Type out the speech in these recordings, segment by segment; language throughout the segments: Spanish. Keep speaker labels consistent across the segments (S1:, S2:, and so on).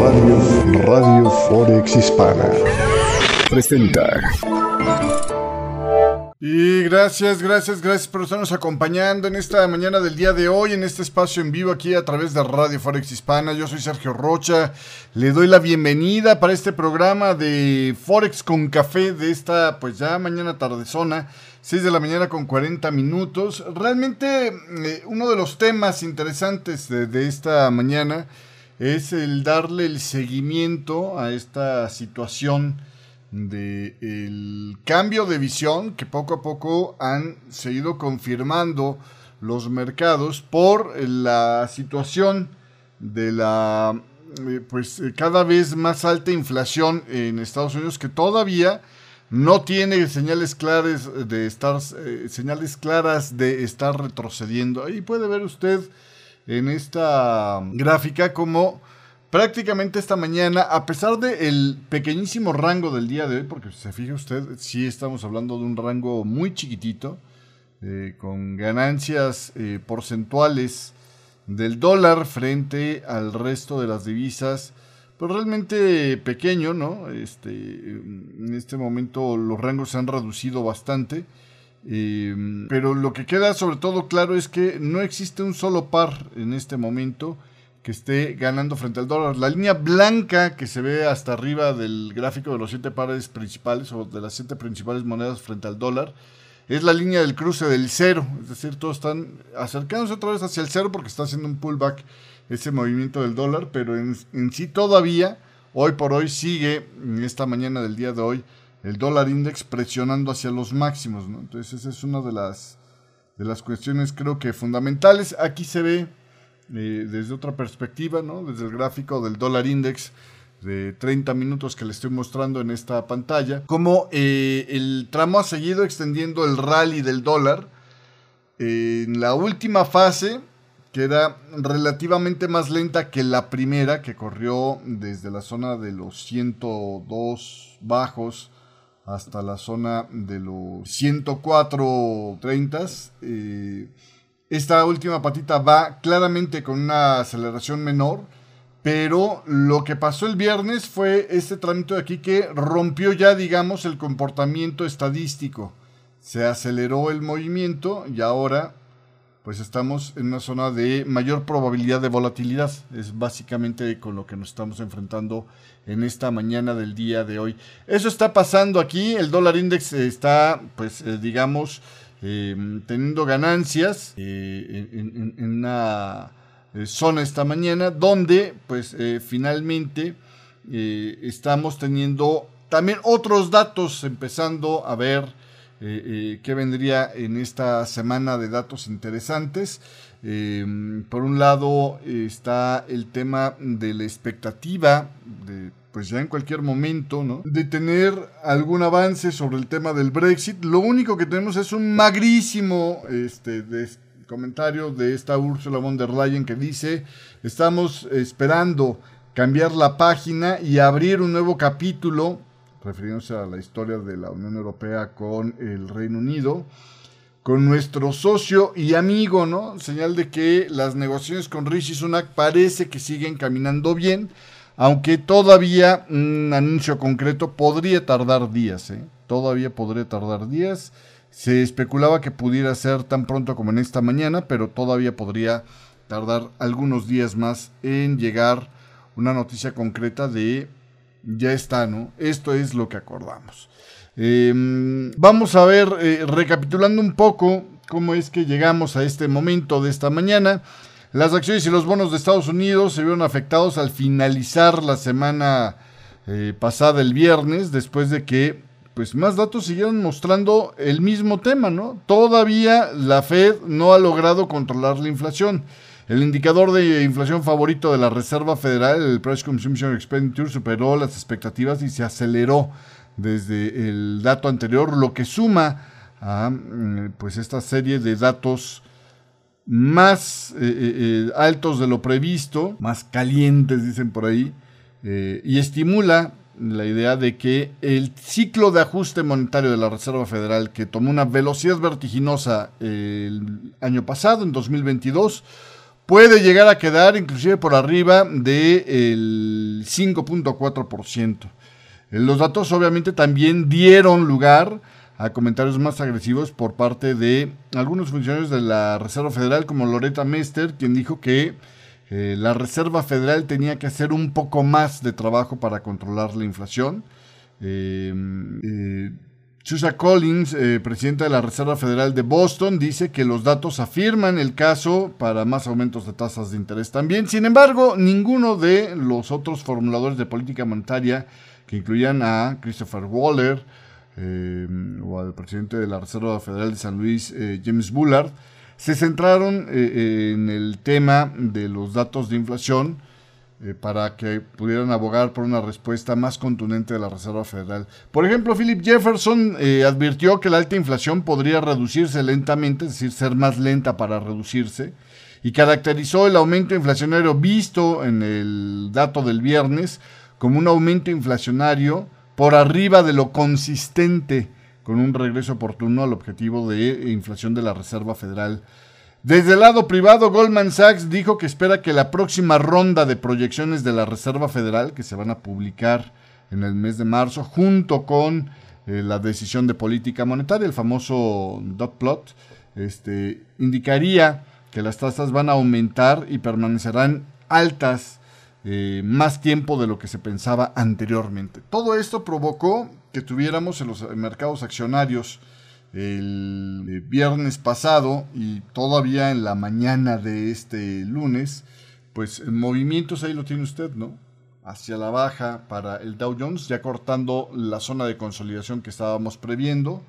S1: Radio, Radio Forex Hispana presenta.
S2: Y gracias, gracias, gracias por estarnos acompañando en esta mañana del día de hoy, en este espacio en vivo aquí a través de Radio Forex Hispana. Yo soy Sergio Rocha, le doy la bienvenida para este programa de Forex con café de esta, pues ya mañana tardezona. 6 de la mañana con 40 minutos. Realmente eh, uno de los temas interesantes de, esta mañana es el darle el seguimiento a esta situación de el cambio de visión que poco a poco han seguido confirmando los mercados por la situación de la eh, pues cada vez más alta inflación en Estados Unidos que todavía no tiene señales claras de estar eh, señales claras de estar retrocediendo. Ahí puede ver usted en esta gráfica como prácticamente esta mañana, a pesar del pequeñísimo rango del día de hoy, porque se fija usted, sí estamos hablando de un rango muy chiquitito, eh, con ganancias eh, porcentuales del dólar frente al resto de las divisas pues realmente pequeño, ¿no? Este, en este momento los rangos se han reducido bastante. Em, pero lo que queda sobre todo claro es que no existe un solo par en este momento que esté ganando frente al dólar. La línea blanca que se ve hasta arriba del gráfico de los siete pares principales o de las siete principales monedas frente al dólar es la línea del cruce del cero. Es decir, todos están acercándose otra vez hacia el cero porque está haciendo un pullback ese movimiento del dólar, pero en, sí todavía, hoy por hoy, sigue, en esta mañana del día de hoy, el dólar index presionando hacia los máximos, ¿no? Entonces esa es una de las, de las cuestiones creo que fundamentales. Aquí se ve eh, desde otra perspectiva, ¿no? Desde el gráfico del dólar index de 30 minutos que le estoy mostrando en esta pantalla, como eh, el tramo ha seguido extendiendo el rally del dólar. en la última fase que era relativamente más lenta que la primera, que corrió desde la zona de los 102 bajos hasta la zona de los 104 30. Eh, esta última patita va claramente con una aceleración menor, pero lo que pasó el viernes fue este trámite de aquí que rompió ya, digamos, el comportamiento estadístico. Se aceleró el movimiento y ahora pues estamos en una zona de mayor probabilidad de volatilidad. Es básicamente con lo que nos estamos enfrentando en esta mañana del día de hoy. Eso está pasando aquí. El dólar index está, pues, eh, digamos, em, teniendo ganancias eh, en, una eh, zona esta mañana donde, pues, finalmente estamos teniendo también otros datos empezando a ver eh, eh, que vendría en esta semana de datos interesantes. Em, por un lado está el tema de la expectativa de pues ya en cualquier momento, ¿no? De tener algún avance sobre el tema del Brexit. Lo único que tenemos es un magrísimo este, comentario de esta Ursula von der Leyen que dice, estamos esperando cambiar la página y abrir un nuevo capítulo refiriéndose a la historia de la Unión Europea con el Reino Unido, con nuestro socio y amigo, ¿no? Señal de que las negociaciones con Rishi Sunak parece que siguen caminando bien, aunque todavía un anuncio concreto podría tardar días, ¿eh? Todavía podría tardar días. Se especulaba que pudiera ser tan pronto como en esta mañana, pero todavía podría tardar algunos días más en llegar una noticia concreta de ya está, ¿no? Esto es lo que acordamos. Em, vamos a ver, eh, recapitulando un poco cómo es que llegamos a este momento de esta mañana. Las acciones y los bonos de Estados Unidos se vieron afectados al finalizar la semana eh, pasada el viernes, después de que pues más datos siguieron mostrando el mismo tema, ¿no? Todavía la Fed no ha logrado controlar la inflación. El indicador de inflación favorito de la Reserva Federal, el Price Consumption Expenditure, superó las expectativas y se aceleró desde el dato anterior, lo que suma a mm, pues esta serie de datos más eh, eh, eh, altos de lo previsto, más calientes, dicen por ahí, y estimula la idea de que el ciclo de ajuste monetario de la Reserva Federal, que tomó una velocidad vertiginosa el año pasado, en 2022, puede llegar a quedar inclusive por arriba del 5.4%. Los datos obviamente también dieron lugar a comentarios más agresivos por parte de algunos funcionarios de la Reserva Federal como Loretta Mester, quien dijo que eh, la Reserva Federal tenía que hacer un poco más de trabajo para controlar la inflación. Eh, eh, Collins, eh, presidenta de la Reserva Federal de Boston, dice que los datos afirman el caso para más aumentos de tasas de interés también. Sin embargo, ninguno de los otros formuladores de política monetaria, que incluían a Christopher Waller o al presidente de la Reserva Federal de San Luis, James Bullard, se centraron eh, en el tema de los datos de inflación eh, para que pudieran abogar por una respuesta más contundente de la Reserva Federal. Por ejemplo, Philip Jefferson eh, advirtió que la alta inflación podría reducirse lentamente, es decir, ser más lenta para reducirse, y caracterizó el aumento inflacionario visto en el dato del viernes como un aumento inflacionario por arriba de lo consistente con un regreso oportuno al objetivo de inflación de la Reserva Federal. Desde el lado privado, Goldman Sachs dijo que espera que la próxima ronda de proyecciones de la Reserva Federal, que se van a publicar en el mes de marzo, junto con eh, la decisión de política monetaria, el famoso dot plot, este, indicaría que las tasas van a aumentar y permanecerán altas eh, más tiempo de lo que se pensaba anteriormente. Todo esto provocó que tuviéramos en los mercados accionarios el eh, viernes pasado y todavía en la mañana de este lunes, pues movimientos ahí lo tiene usted, ¿no? Hacia la baja para el Dow Jones, ya cortando la zona de consolidación que estábamos previendo.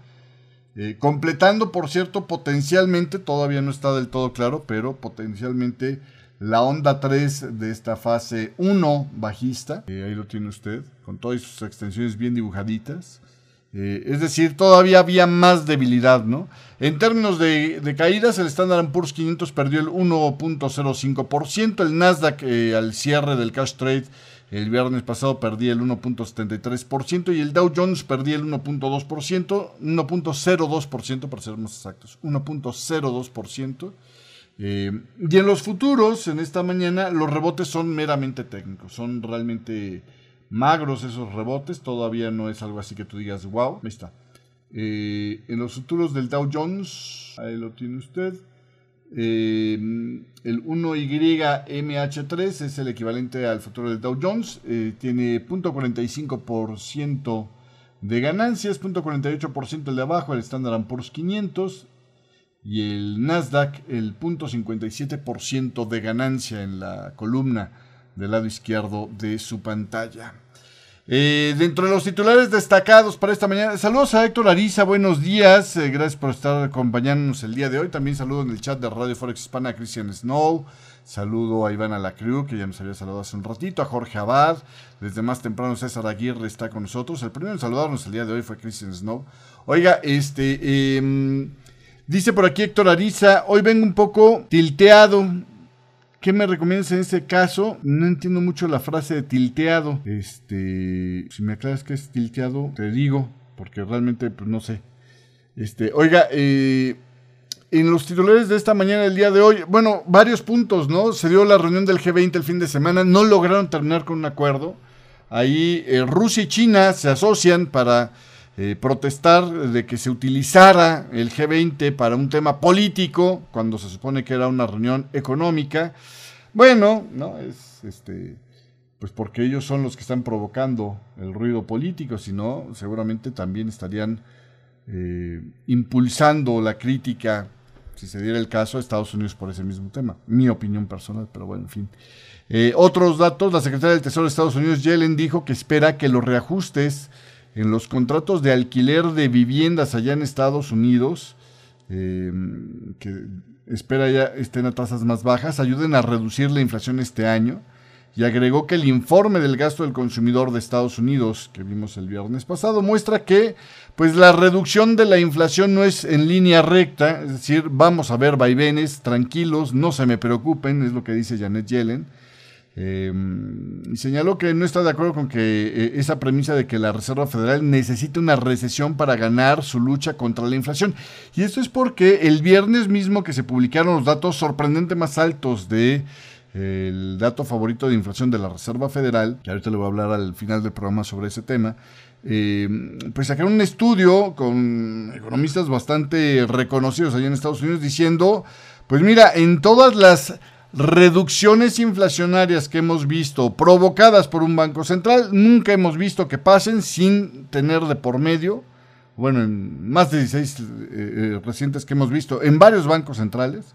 S2: Eh, completando, por cierto, potencialmente, todavía no está del todo claro, pero potencialmente la onda 3 de esta fase 1 bajista. Eh, ahí lo tiene usted, con todas sus extensiones bien dibujaditas. Eh, es decir, todavía había más debilidad, ¿no? En términos de, caídas, el Standard Poor's 500 perdió el 1.05%, el Nasdaq eh, al cierre del cash trade el viernes pasado perdía el 1.73% y el Dow Jones perdía el 1.2%, 1.02% para ser más exactos, 1.02%. Eh, y en los futuros, en esta mañana, los rebotes son meramente técnicos, son realmente magros esos rebotes, todavía no es algo así que tú digas, wow, ahí está. Eh, en los futuros del Dow Jones, ahí lo tiene usted, eh, el 1YMH3 es el equivalente al futuro del Dow Jones, tiene 0.45% de ganancias, 0.48% el de abajo, el Standard Poor's 500, y el Nasdaq el 0.57% de ganancia en la columna del lado izquierdo de su pantalla. Eh, dentro de los titulares destacados para esta mañana, saludos a Héctor Ariza, buenos días, eh, gracias por estar acompañándonos el día de hoy. También saludo en el chat de Radio Forex Hispana a Christian Snow, saludo a Iván Alacru, que ya nos había saludado hace un ratito, a Jorge Abad, desde más temprano César Aguirre está con nosotros. El primero en saludarnos el día de hoy fue Christian Snow. Oiga, este... Eh, Dice por aquí Héctor Ariza, hoy vengo un poco tilteado. ¿Qué me recomiendas en este caso? No entiendo mucho la frase de tilteado. Este, si me aclaras que es tilteado, te digo, porque realmente pues no sé. Este, oiga, eh, en los titulares de esta mañana, el día de hoy, bueno, varios puntos, ¿no? Se dio la reunión del G20 el fin de semana, no lograron terminar con un acuerdo. Ahí eh, Rusia y China se asocian para eh, protestar de que se utilizara el G20 para un tema político, cuando se supone que era una reunión económica. Bueno, no, es este, pues porque ellos son los que están provocando el ruido político, si no, seguramente también estarían eh, impulsando la crítica, si se diera el caso, a Estados Unidos por ese mismo tema. Mi opinión personal, pero bueno, en fin. Eh, otros datos, la secretaria del Tesoro de Estados Unidos, Yellen, dijo que espera que los reajustes en los contratos de alquiler de viviendas allá en Estados Unidos, em, que espera ya estén a tasas más bajas, ayuden a reducir la inflación este año. Y agregó que el informe del gasto del consumidor de Estados Unidos, que vimos el viernes pasado, muestra que pues la reducción de la inflación no es en línea recta, es decir, vamos a ver vaivenes, tranquilos, no se me preocupen, es lo que dice Janet Yellen. Em, y señaló que no está de acuerdo con que eh, esa premisa de que la Reserva Federal necesita una recesión para ganar su lucha contra la inflación. Y esto es porque el viernes mismo que se publicaron los datos sorprendentes más altos de el dato favorito de inflación de la Reserva Federal, que ahorita le voy a hablar al final del programa sobre ese tema, eh, pues sacaron un estudio con economistas bastante reconocidos allá en Estados Unidos diciendo, pues mira, en todas las reducciones inflacionarias que hemos visto provocadas por un banco central, nunca hemos visto que pasen sin tener de por medio, bueno, en más de 16 eh, eh, recientes que hemos visto en varios bancos centrales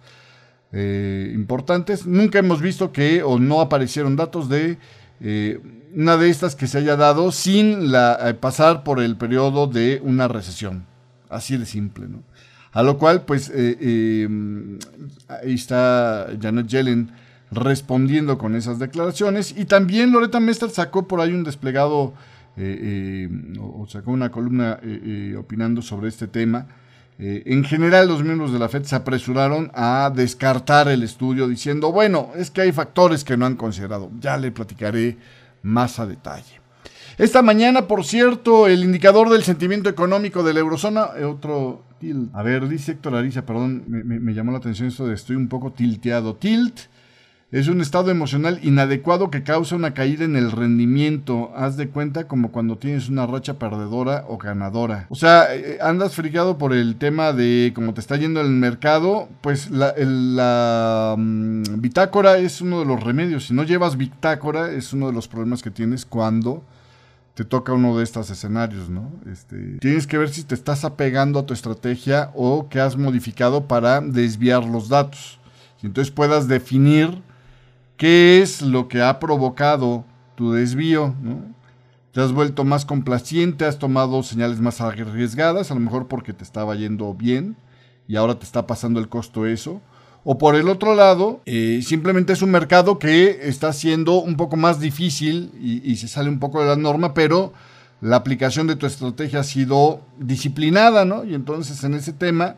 S2: eh, importantes, nunca hemos visto que o no aparecieron datos de una de estas que se haya dado sin la, pasar por el periodo de una recesión. Así de simple, ¿no? A lo cual, pues, eh, em, ahí está Janet Yellen respondiendo con esas declaraciones. Y también Loretta Mester sacó por ahí un desplegado, eh, eh, o sacó una columna opinando sobre este tema. en general, los miembros de la FED se apresuraron a descartar el estudio diciendo, bueno, es que hay factores que no han considerado. Ya le platicaré más a detalle. Esta mañana, por cierto, el indicador del sentimiento económico de la eurozona, eh, otro A ver, dice Héctor Ariza, perdón, me, llamó la atención esto de estoy un poco tilteado. Tilt es un estado emocional inadecuado que causa una caída en el rendimiento. Haz de cuenta como cuando tienes una racha perdedora o ganadora. O sea, eh, andas fricado por el tema de cómo te está yendo el mercado. Pues la, la mm, bitácora es uno de los remedios. Si no llevas bitácora, es uno de los problemas que tienes cuando te toca uno de estos escenarios, ¿no? Este, tienes que ver si te estás apegando a tu estrategia o que has modificado para desviar los datos. Y entonces puedas definir qué es lo que ha provocado tu desvío. Te has vuelto más complaciente, has tomado señales más arriesgadas, a lo mejor porque te estaba yendo bien y ahora te está pasando el costo eso o por el otro lado, eh, simplemente es un mercado que está siendo un poco más difícil y, se sale un poco de la norma, pero la aplicación de tu estrategia ha sido disciplinada, ¿no? Y entonces en ese tema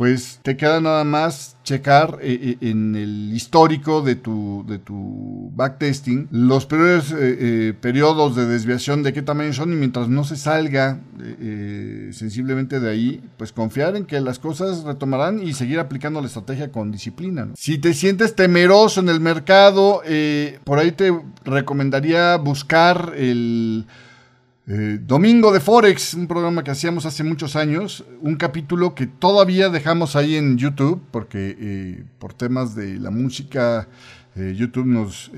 S2: pues te queda nada más checar eh, eh, en el histórico de tu, de tu backtesting los peores eh, periodos de desviación de qué tamaño son y mientras no se salga sensiblemente de ahí, pues confiar en que las cosas retomarán y seguir aplicando la estrategia con disciplina. Si te sientes temeroso en el mercado, por ahí te recomendaría buscar el eh, Domingo de Forex, un programa que hacíamos hace muchos años, un capítulo que todavía dejamos ahí en YouTube, porque eh, por temas de la música, eh, YouTube nos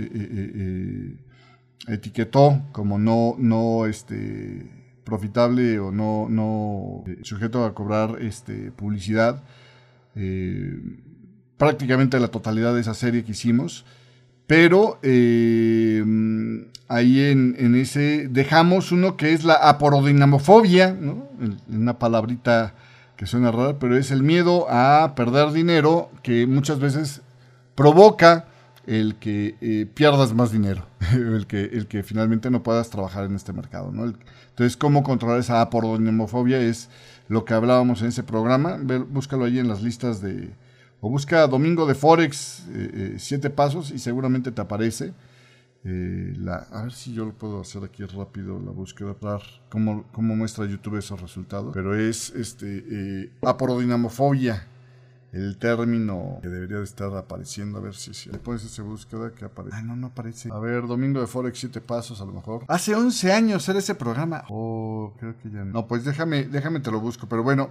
S2: etiquetó como no, no este, profitable o no, no sujeto a cobrar este, publicidad. prácticamente la totalidad de esa serie que hicimos. Pero eh, ahí en, ese dejamos uno que es la aporodinamofobia, ¿no? una palabrita que suena rara, pero es el miedo a perder dinero que muchas veces provoca el que eh, pierdas más dinero, el, que, el que finalmente no puedas trabajar en este mercado. ¿no? entonces, cómo controlar esa aporodinamofobia es lo que hablábamos en ese programa. búscalo ahí en las listas de, o busca Domingo de Forex, eh, eh, siete pasos, y seguramente te aparece. Eh, a ver si yo lo puedo hacer aquí rápido, la búsqueda, para cómo, cómo muestra YouTube esos resultados. Pero es este aporodinamofobia, el término que debería de estar apareciendo. A ver si, le pones esa búsqueda que aparece. Ah, no, no aparece. A ver, Domingo de Forex, siete pasos a lo mejor. Hace 11 años era ese programa. Oh, creo que ya no. No, pues déjame, déjame te lo busco. Pero bueno,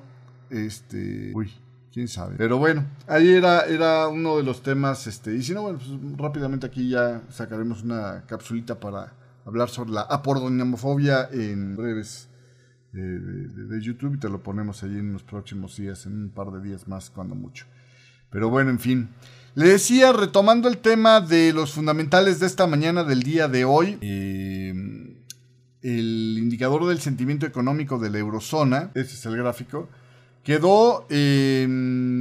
S2: este... Uy quién sabe. Pero bueno, ahí era, era uno de los temas, este, y si no, bueno, pues rápidamente aquí ya sacaremos una capsulita para hablar sobre la apordonamofobia en breves eh, de, YouTube y te lo ponemos ahí en los próximos días, en un par de días más, cuando mucho. Pero bueno, en fin. Le decía, retomando el tema de los fundamentales de esta mañana del día de hoy, eh, el indicador del sentimiento económico de la eurozona, ese es el gráfico, Quedó en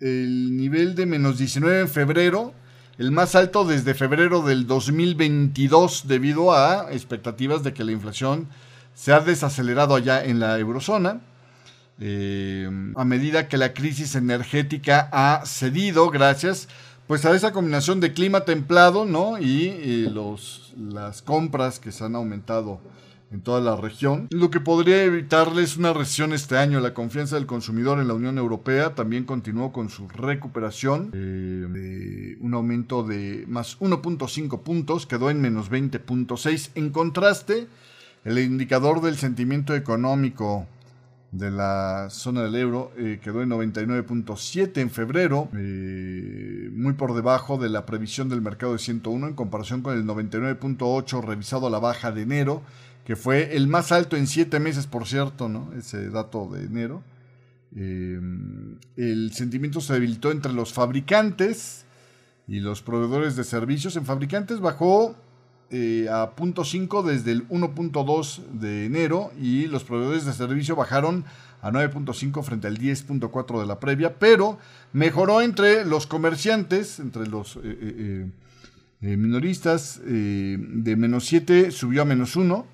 S2: el nivel de menos 19 en febrero, el más alto desde febrero del 2022 debido a expectativas de que la inflación se ha desacelerado allá en la eurozona. Eh, a medida que la crisis energética ha cedido, gracias pues a esa combinación de clima templado, ¿no? Y, los, las compras que se han aumentado en toda la región, lo que podría evitarles una recesión este año. La confianza del consumidor en la Unión Europea también continuó con su recuperación, eh, un aumento de más 1.5 puntos, quedó en menos 20.6. En contraste, el indicador del sentimiento económico de la zona del euro eh, quedó en 99.7 en febrero, eh, muy por debajo de la previsión del mercado de 101 en comparación con el 99.8 revisado a la baja de enero, que fue el más alto en 7 meses, por cierto, ¿no? ese dato de enero. Eh, el sentimiento se debilitó entre los fabricantes y los proveedores de servicios. En fabricantes bajó eh, a 0.5 desde el 1.2 de enero y los proveedores de servicio bajaron a 9.5 frente al 10.4 de la previa, pero mejoró entre los comerciantes, entre los eh, eh, minoristas, de menos 7 subió a menos 1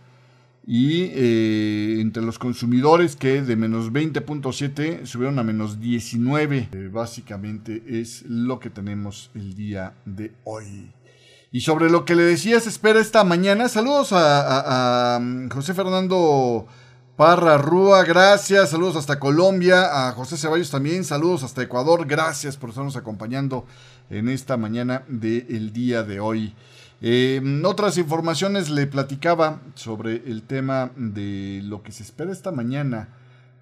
S2: y entre los consumidores que de menos 20.7 subieron a menos 19. básicamente es lo que tenemos el día de hoy. Y sobre lo que le decía se espera esta mañana, saludos a, mm, José Fernando Parra Rúa, gracias, saludos hasta Colombia, a José Ceballos también, saludos hasta Ecuador, gracias por estarnos acompañando en esta mañana del día de hoy. Eh, otras informaciones le platicaba sobre el tema de lo que se espera esta mañana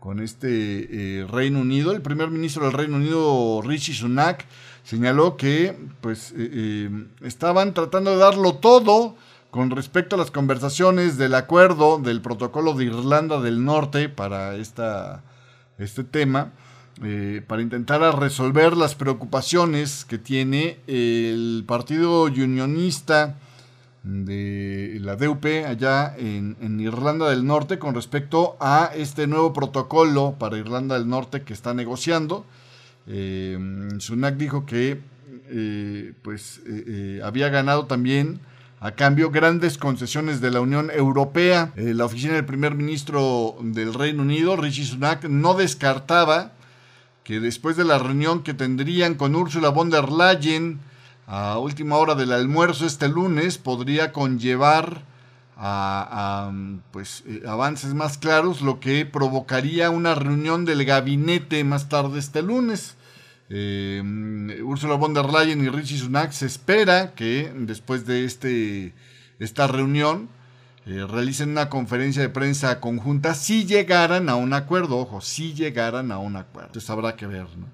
S2: con este eh, Reino Unido. El primer ministro del Reino Unido, Rishi Sunak, señaló que pues, eh, eh, estaban tratando de darlo todo con respecto a las conversaciones del acuerdo del protocolo de Irlanda del Norte para esta, este tema, para intentar resolver las preocupaciones que tiene el Partido Unionista de la DUP allá en, Irlanda del Norte con respecto a este nuevo protocolo para Irlanda del Norte que está negociando. Eh, Sunak dijo que eh, pues eh, eh, había ganado también a cambio grandes concesiones de la Unión Europea. la oficina del primer ministro del Reino Unido, Rishi Sunak, no descartaba que después de la reunión que tendrían con Ursula von der Leyen, a última hora del almuerzo este lunes podría conllevar a, pues, eh, avances más claros, lo que provocaría una reunión del gabinete más tarde este lunes. Eh, Ursula von der Leyen y Richie Sunak se espera que después de este, esta reunión eh, realicen una conferencia de prensa conjunta si llegaran a un acuerdo, ojo, si llegaran a un acuerdo. Entonces habrá que ver, ¿no?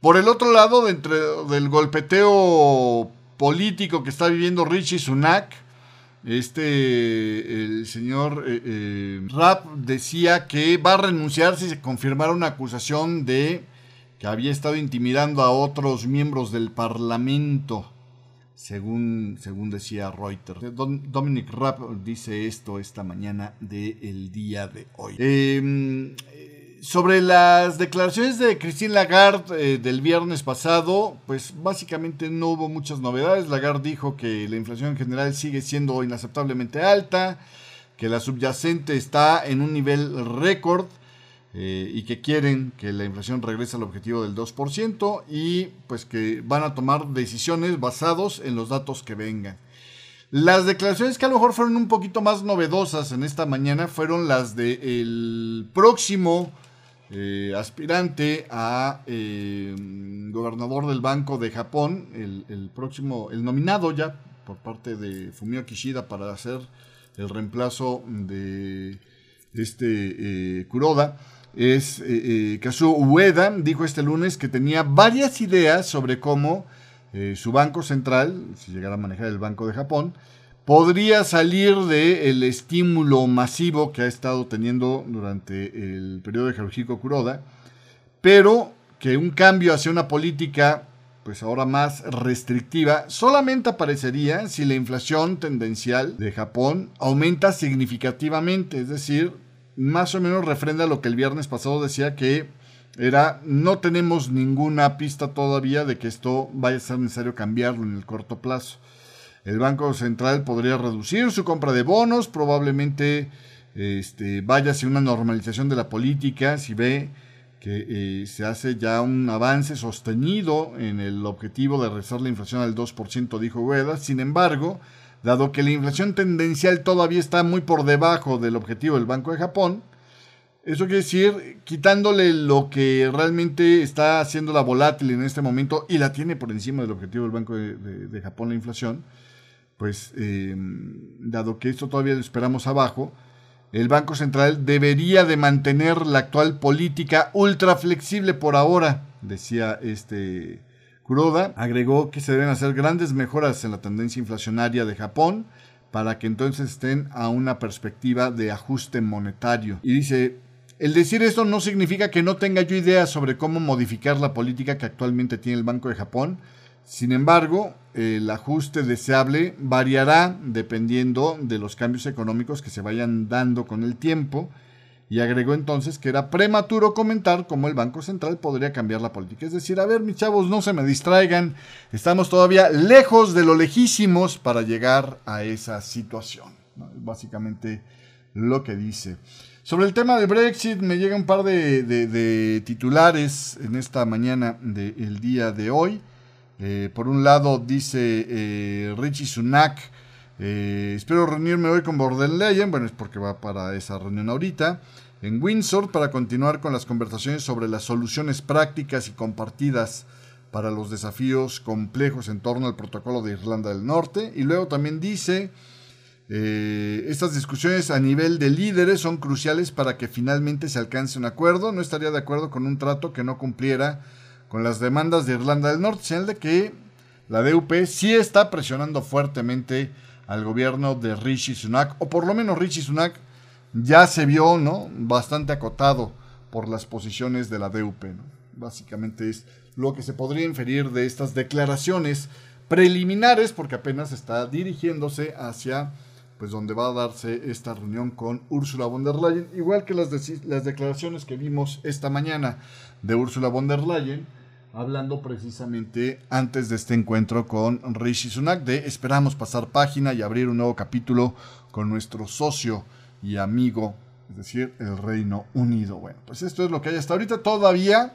S2: Por el otro lado, dentro del golpeteo político que está viviendo Richie Sunak, este, el señor eh, eh, Rapp decía que va a renunciar si se confirmara una acusación de que había estado intimidando a otros miembros del Parlamento, según, según decía Reuters. Dominic Rapp dice esto esta mañana del día de hoy. Eh, sobre las declaraciones de Christine Lagarde eh, del viernes pasado, pues básicamente no hubo muchas novedades. Lagarde dijo que la inflación en general sigue siendo inaceptablemente alta, que la subyacente está en un nivel récord eh, y que quieren que la inflación regrese al objetivo del 2% y pues que van a tomar decisiones basados en los datos que vengan. Las declaraciones que a lo mejor fueron un poquito más novedosas en esta mañana fueron las del próximo eh, aspirante a eh, gobernador del Banco de Japón, el, próximo, el nominado ya por parte de Fumio Kishida para hacer el reemplazo de este eh, Kuroda, es Kazuo Ueda, dijo este lunes que tenía varias ideas sobre cómo su banco central, si llegara a manejar el Banco de Japón, podría salir del estímulo masivo que ha estado teniendo durante el periodo de Haruhiko Kuroda, pero que un cambio hacia una política pues ahora más restrictiva, solamente aparecería si la inflación tendencial de Japón aumenta significativamente, es decir, más o menos refrenda lo que el viernes pasado decía que era no tenemos ninguna pista todavía de que esto vaya a ser necesario cambiarlo en el corto plazo. El Banco Central podría reducir su compra de bonos, probablemente este, vaya hacia una normalización de la política si ve que eh, se hace ya un avance sostenido en el objetivo de rezar la inflación al 2%, dijo Ueda. Sin embargo, dado que la inflación tendencial todavía está muy por debajo del objetivo del Banco de Japón, eso quiere decir, quitándole lo que realmente está haciendo la volátil en este momento y la tiene por encima del objetivo del Banco de, Japón, la inflación, pues eh, dado que esto todavía lo esperamos abajo, el Banco Central debería de mantener la actual política ultra flexible por ahora, decía este Kuroda. Agregó que se deben hacer grandes mejoras en la tendencia inflacionaria de Japón para que entonces estén a una perspectiva de ajuste monetario. Y dice, el decir esto no significa que no tenga yo ideas sobre cómo modificar la política que actualmente tiene el Banco de Japón, sin embargo, el ajuste deseable variará dependiendo de los cambios económicos que se vayan dando con el tiempo y agregó entonces que era prematuro comentar cómo el Banco Central podría cambiar la política. Es decir, a ver, mis chavos, no se me distraigan, estamos todavía lejos de lo lejísimos para llegar a esa situación. Básicamente lo que dice. Sobre el tema de Brexit, me llega un par de, titulares en esta mañana del día de hoy. Eh, por un lado dice eh, Richie Sunak, eh, espero reunirme hoy con Leyen, bueno es porque va para esa reunión ahorita, en Windsor para continuar con las conversaciones sobre las soluciones prácticas y compartidas para los desafíos complejos en torno al protocolo de Irlanda del Norte. Y luego también dice, estas discusiones a nivel de líderes son cruciales para que finalmente se alcance un acuerdo. No estaría de acuerdo con un trato que no cumpliera con las demandas de Irlanda del Norte, señal de que la DUP sí está presionando fuertemente al gobierno de Rishi Sunak, o por lo menos Rishi Sunak ya se vio ¿no? bastante acotado por las posiciones de la DUP. Básicamente es lo que se podría inferir de estas declaraciones preliminares, porque apenas está dirigiéndose hacia pues donde va a darse esta reunión con Ursula von der Leyen, igual que las, las declaraciones que vimos esta mañana de Ursula von der Leyen, hablando precisamente antes de este encuentro con Rishi Sunak de esperamos pasar página y abrir un nuevo capítulo con nuestro socio y amigo, es decir, el Reino Unido. Bueno, pues esto es lo que hay hasta ahorita. Todavía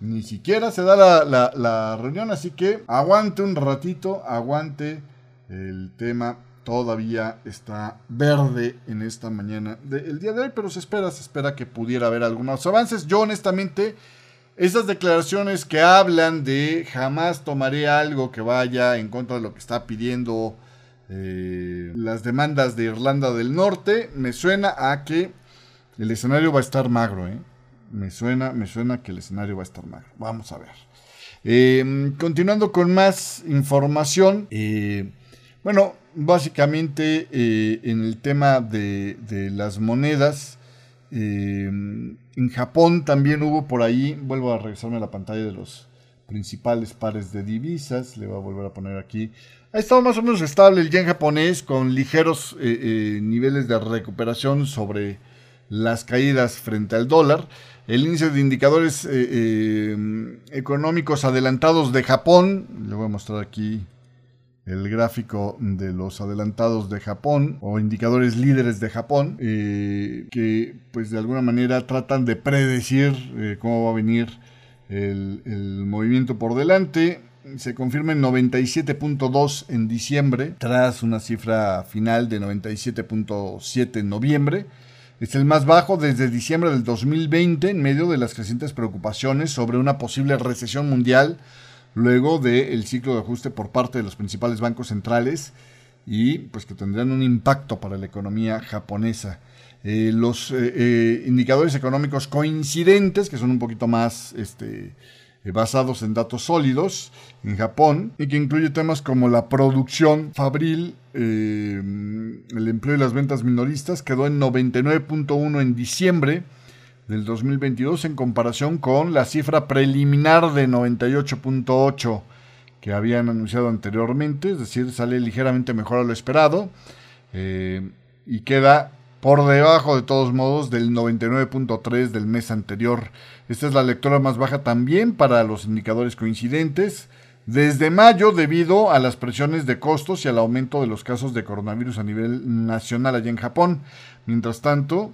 S2: ni siquiera se da la, reunión, así que aguante un ratito, aguante el tema. Todavía está verde en esta mañana del día de hoy, pero se espera, se espera que pudiera haber algunos avances. Yo honestamente esas declaraciones que hablan de jamás tomaré algo que vaya en contra de lo que está pidiendo eh, las demandas de Irlanda del Norte, me suena a que el escenario va a estar magro, ¿eh? Me suena, me suena que el escenario va a estar magro. Vamos a ver. Em, continuando con más información. Eh, bueno, básicamente en el tema de las monedas. En Japón también hubo por ahí, vuelvo a regresarme a la pantalla de los principales pares de divisas, le voy a volver a poner aquí. Ha estado más o menos estable el yen japonés con ligeros eh, eh, niveles de recuperación sobre las caídas frente al dólar. El índice de indicadores eh, económicos adelantados de Japón, le voy a mostrar aquí el gráfico de los adelantados de Japón o indicadores líderes de Japón eh, que pues de alguna manera tratan de predecir eh, cómo va a venir el, movimiento por delante. Se confirma en 97.2 en diciembre tras una cifra final de 97.7 en noviembre. Es el más bajo desde diciembre del 2020 en medio de las crecientes preocupaciones sobre una posible recesión mundial luego del ciclo de ajuste por parte de los principales bancos centrales y pues que tendrán un impacto para la economía japonesa. Eh, los eh, eh, indicadores económicos coincidentes, que son un poquito más este, basados en datos sólidos en Japón, y que incluye temas como la producción fabril, el empleo y las ventas minoristas, quedó en 99.1 en diciembre, del 2022 en comparación con la cifra preliminar de 98.8 que habían anunciado anteriormente, es decir, sale ligeramente mejor a lo esperado eh, y queda por debajo de todos modos del 99.3 del mes anterior. Esta es la lectura más baja también para los indicadores coincidentes desde mayo debido a las presiones de costos y al aumento de los casos de coronavirus a nivel nacional allá en Japón. Mientras tanto,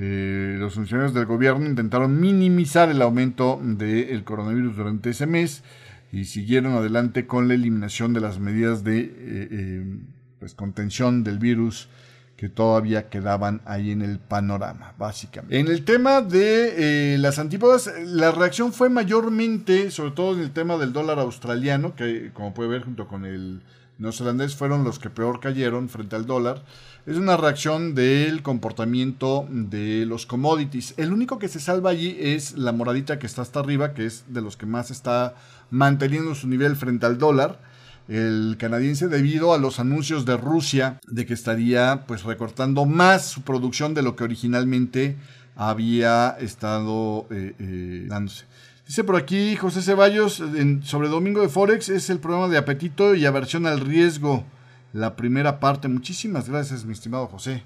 S2: Eh, los funcionarios del gobierno intentaron minimizar el aumento del coronavirus durante ese mes y siguieron adelante con la eliminación de las medidas de eh, eh, pues, contención del virus que todavía quedaban ahí en el panorama, básicamente. En el tema de las antípodas, la reacción fue mayormente, sobre todo en el tema del dólar australiano, que como puede ver junto con el neozelandés fueron los que peor cayeron frente al dólar es una reacción del comportamiento de los commodities. El único que se salva allí es la moradita que está hasta arriba, que es de los que más está manteniendo su nivel frente al dólar. El canadiense debido a los anuncios de Rusia de que estaría pues recortando más su producción de lo que originalmente había estado eh, eh, dándose. Dice por aquí José Ceballos sobre Domingo de Forex es el programa de apetito y aversión al riesgo la primera parte. Muchísimas gracias, mi estimado José.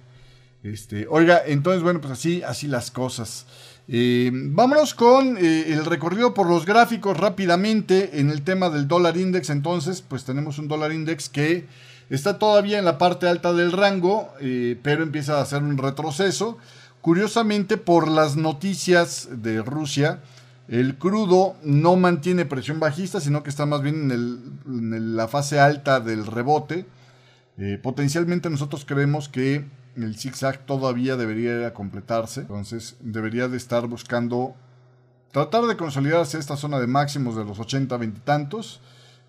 S2: Este, oiga, entonces, bueno, pues así, así las cosas. Eh, vámonos con eh, el recorrido por los gráficos rápidamente en el tema del dólar index. Entonces, pues tenemos un dólar index que está todavía en la parte alta del rango, eh, pero empieza a hacer un retroceso. Curiosamente, por las noticias de Rusia, el crudo no mantiene presión bajista, sino que está más bien en la fase alta del rebote. Eh, potencialmente nosotros creemos que el zigzag todavía debería completarse, entonces debería de estar buscando tratar de consolidarse esta zona de máximos de los 80, 20 y tantos.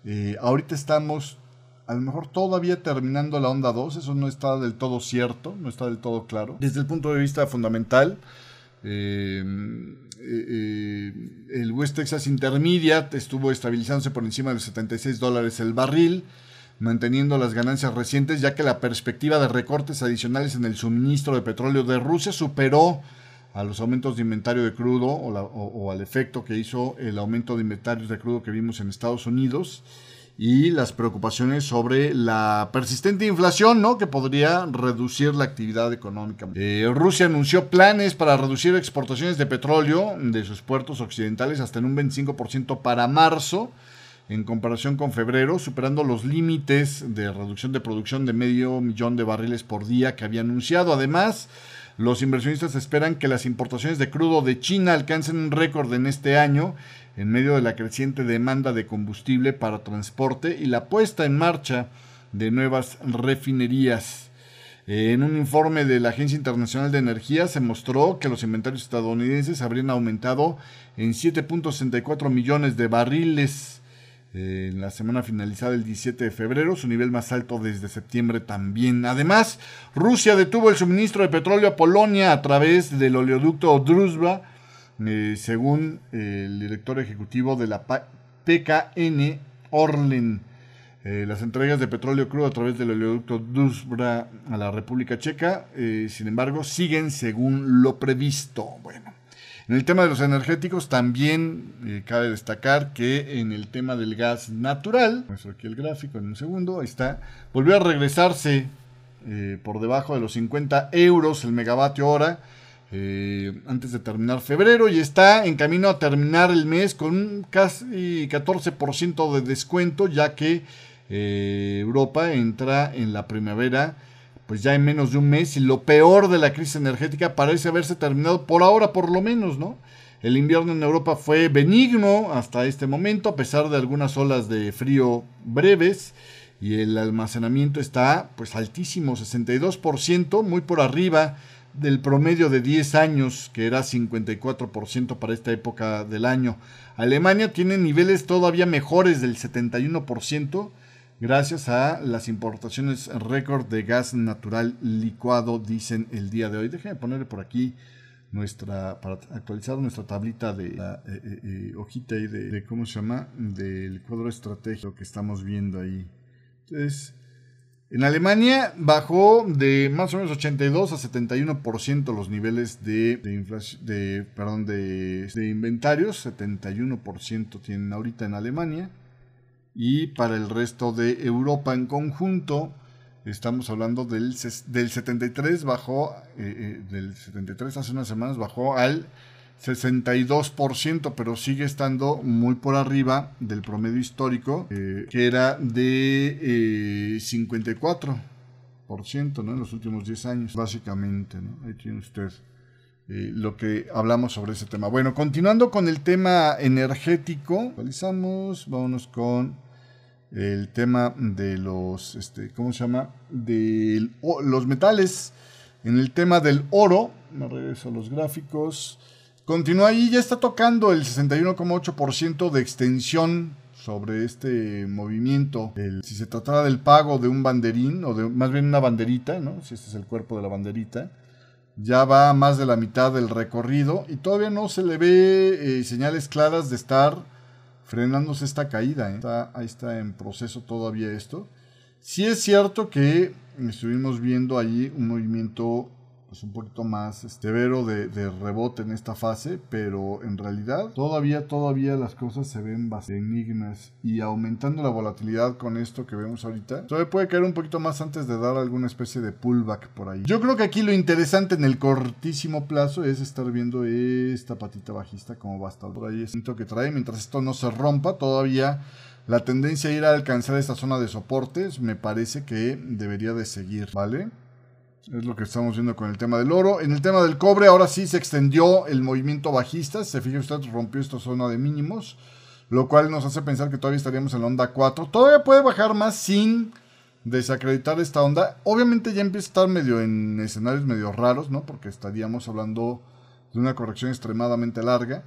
S2: Eh, ahorita estamos a lo mejor todavía terminando la onda 2, eso no está del todo cierto, no está del todo claro. Desde el punto de vista fundamental, eh, el West Texas Intermediate estuvo estabilizándose por encima de los 76 dólares el barril manteniendo las ganancias recientes, ya que la perspectiva de recortes adicionales en el suministro de petróleo de Rusia superó a los aumentos de inventario de crudo o, al efecto que hizo el aumento de inventarios de crudo que vimos en Estados Unidos y las preocupaciones sobre la persistente inflación, ¿no? Que podría reducir la actividad económica. Eh, Rusia anunció planes para reducir exportaciones de petróleo de sus puertos occidentales hasta en un 25% para marzo en comparación con febrero, superando los límites de reducción de producción de medio millón de barriles por día que había anunciado. Además, los inversionistas esperan que las importaciones de crudo de China alcancen un récord en este año en medio de la creciente demanda de combustible para transporte y la puesta en marcha de nuevas refinerías. En un informe de la Agencia Internacional de Energía se mostró que los inventarios estadounidenses habrían aumentado en 7.64 millones de barriles en la semana finalizada el 17 de febrero, su nivel más alto desde septiembre también. Además, Rusia detuvo el suministro de petróleo a Polonia a través del oleoducto Druzhba, eh, según el director ejecutivo de la PKN Orlen. Eh, las entregas de petróleo crudo a través del oleoducto Druzhba a la República Checa, eh, sin embargo, siguen según lo previsto. Bueno. En el tema de los energéticos también eh, cabe destacar que en el tema del gas natural, muestro aquí el gráfico en un segundo, ahí está, volvió a regresarse eh, por debajo de los 50 euros el megavatio hora eh, antes de terminar febrero y está en camino a terminar el mes con casi 14% de descuento ya que Europa entra en la primavera pues ya en menos de un mes y lo peor de la crisis energética parece haberse terminado por ahora por lo menos, ¿no? El invierno en Europa fue benigno hasta este momento, a pesar de algunas olas de frío breves, y el almacenamiento está pues altísimo, 62%, muy por arriba del promedio de 10 años, que era 54% para esta época del año. Alemania tiene niveles todavía mejores del 71%, gracias a las importaciones récord de gas natural licuado, dicen el día de hoy. Déjenme ponerle por aquí nuestra, para actualizar nuestra tablita de eh, eh, eh, hojita ahí de, ¿cómo se llama? Del cuadro estratégico que estamos viendo ahí. Entonces, en Alemania bajó de más o menos 82 a 71% los niveles de, de, de, perdón, de, de inventarios, 71% tienen ahorita en Alemania y para el resto de Europa en conjunto estamos hablando del, del 73 bajó eh, eh, del 73 hace unas semanas bajó al 62%, pero sigue estando muy por arriba del promedio histórico, eh, que era de 54%, ¿no? En los últimos 10 años, básicamente. Ahí tiene usted eh, lo que hablamos sobre ese tema. Bueno, continuando con el tema energético, actualizamos, vámonos con el tema de los, este, ¿cómo se llama? De los metales. En el tema del oro, me regreso a los gráficos. Continúa ahí, ya está tocando el 61,8% de extensión sobre este movimiento. si se tratara del pago de un banderín, o de más bien una banderita, ¿no? si este es el cuerpo de la banderita, ya va más de la mitad del recorrido y todavía no se le ve eh, señales claras de estar frenándose esta caída. ¿eh? ahí está en proceso todavía esto. Sí es cierto que estuvimos viendo ahí un movimiento pues, un poquito más severo de, rebote en esta fase, pero en realidad todavía, todavía las cosas se ven bastante benignas y aumentando la volatilidad con esto que vemos ahorita, todavía puede caer un poquito más antes de dar alguna especie de pullback por ahí. Yo creo que aquí lo interesante en el cortísimo plazo es estar viendo esta patita bajista como va a estar por ahí, siento que trae, mientras esto no se rompa, todavía la tendencia a ir a alcanzar esta zona de soportes me parece que debería de seguir, ¿vale? Es lo que estamos viendo con el tema del oro. En el tema del cobre, ahora sí se extendió el movimiento bajista. Se fija usted, rompió esta zona de mínimos. Lo cual nos hace pensar que todavía estaríamos en la onda 4. Todavía puede bajar más sin desacreditar esta onda. Obviamente ya empieza a estar medio en escenarios medio raros, ¿no? Porque estaríamos hablando de una corrección extremadamente larga.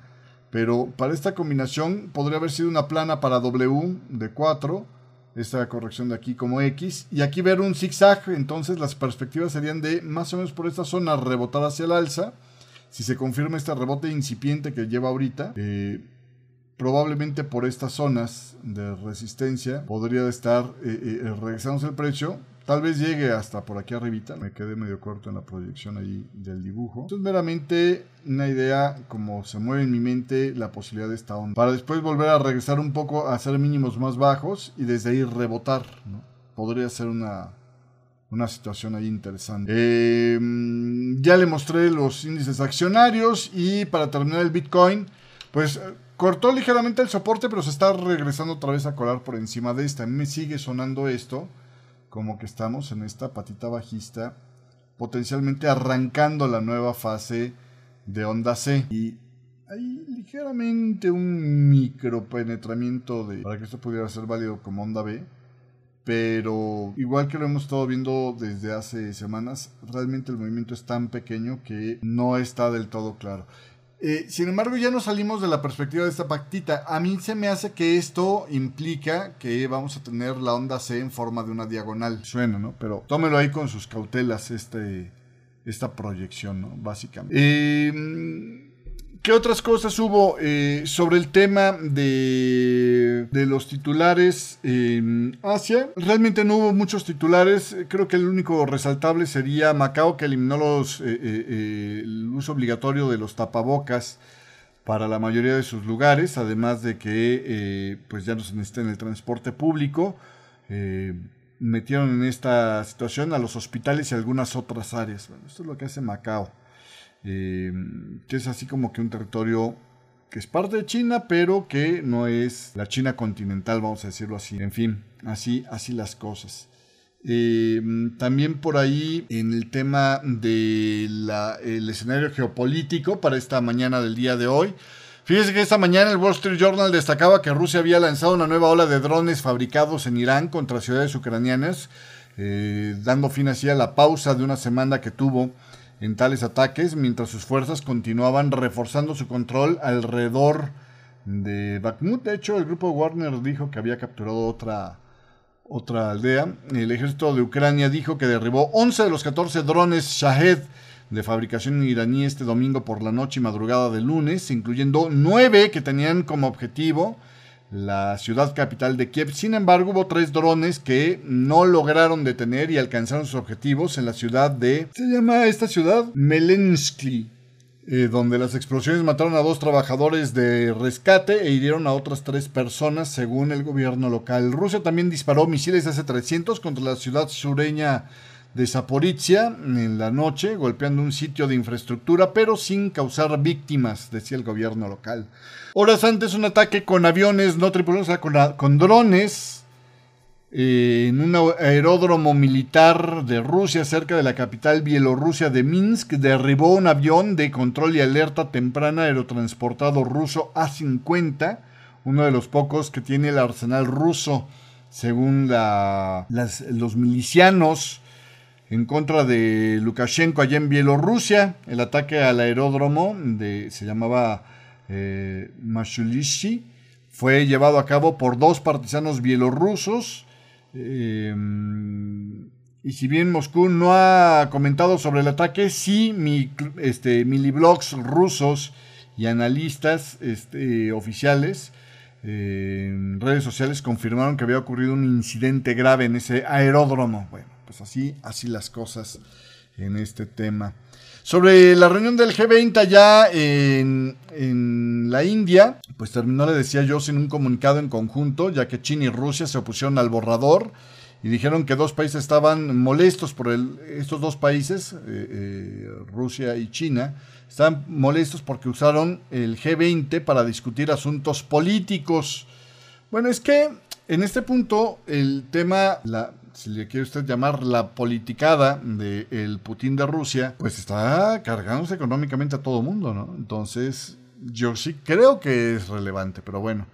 S2: Pero para esta combinación podría haber sido una plana para W de 4 esta corrección de aquí como X. Y aquí ver un zigzag, entonces las perspectivas serían de más o menos por esta zona rebotar hacia el alza. Si se confirma este rebote incipiente que lleva ahorita, eh, probablemente por estas zonas de resistencia podría estar eh, eh, regresándose el precio Tal vez llegue hasta por aquí arribita. Me quedé medio corto en la proyección ahí del dibujo. Esto es meramente una idea como se mueve en mi mente la posibilidad de esta onda. Para después volver a regresar un poco a hacer mínimos más bajos y desde ahí rebotar. Podría ser una, una situación ahí interesante. Em, ya le mostré los índices accionarios y para terminar el Bitcoin, pues cortó ligeramente el soporte, pero se está regresando otra vez a colar por encima de esta. A mí me sigue sonando esto como que estamos en esta patita bajista, potencialmente arrancando la nueva fase de onda C. Y hay ligeramente un micropenetramiento de, para que esto pudiera ser válido como onda B. Pero igual que lo hemos estado viendo desde hace semanas, realmente el movimiento es tan pequeño que no está del todo claro. Eh, sin embargo, ya no salimos de la perspectiva de esta pactita. A mí se me hace que esto implica que vamos a tener la onda C en forma de una diagonal. Suena, ¿no? Pero tómelo ahí con sus cautelas este, esta proyección, ¿no? Básicamente. Eh, ¿Qué otras cosas hubo eh, sobre el tema de, los titulares en Asia? Realmente no hubo muchos titulares. Creo que el único resaltable sería Macao, que eliminó eh, eh, el uso obligatorio de los tapabocas para la mayoría de sus lugares, además de que pues ya no se necesita en el transporte público. metieron en esta situación a los hospitales y algunas otras áreas. Bueno, esto es lo que hace Macao. Eh, que es así como que un territorio que es parte de China, pero que no es la China continental, vamos a decirlo así. En fin, así, así las cosas. Eh, también por ahí en el tema del escenario geopolítico para esta mañana del día de hoy. Fíjese que esta mañana el Wall Street Journal destacaba que Rusia había lanzado una nueva ola de drones fabricados en Irán contra ciudades ucranianas, eh, dando fin así a la pausa de una semana que tuvo en tales ataques, mientras sus fuerzas continuaban reforzando su control alrededor de Bakhmut. De hecho, el grupo Warner dijo que había capturado otra, otra aldea. El ejército de Ucrania dijo que derribó 11 de los 14 drones Shahed de fabricación iraní este domingo por la noche y madrugada del lunes, incluyendo 9 que tenían como objetivo la ciudad capital de Kiev. Sin embargo, hubo tres drones que no lograron detener y alcanzaron sus objetivos en la ciudad de... ¿Se llama esta ciudad? Melensky. Eh, donde las explosiones mataron a dos trabajadores de rescate e hirieron a otras tres personas, según el gobierno local. Rusia también disparó misiles S-300 contra la ciudad sureña de Zaporizhia en la noche, golpeando un sitio de infraestructura, pero sin causar víctimas, decía el gobierno local. Horas antes, un ataque con aviones no tripulados, o sea, con, drones eh, en un aeródromo militar de Rusia cerca de la capital bielorrusia de Minsk derribó un avión de control y alerta temprana aerotransportado ruso A-50, uno de los pocos que tiene el arsenal ruso, según los milicianos en contra de Lukashenko allá en Bielorrusia. El ataque al aeródromo de, se llamaba eh, fue llevado a cabo por dos partisanos bielorrusos Em, y si bien Moscú no ha comentado sobre el ataque, sí mi, este, miliblogs rusos y analistas este, oficiales en redes sociales confirmaron que había ocurrido un incidente grave en ese aeródromo. Bueno, pues así, así las cosas en este tema. Sobre la reunión del G20 allá en, en, la India, pues terminó, le decía yo, sin un comunicado en conjunto, ya que China y Rusia se opusieron al borrador y dijeron que dos países estaban molestos por el, estos dos países, eh, eh, Rusia y China, estaban molestos porque usaron el G20 para discutir asuntos políticos. Bueno, es que en este punto el tema, la, si le quiere usted llamar la politicada del Putin de Rusia, pues está cargándose económicamente a todo mundo, ¿no? Entonces, yo sí creo que es relevante, pero bueno.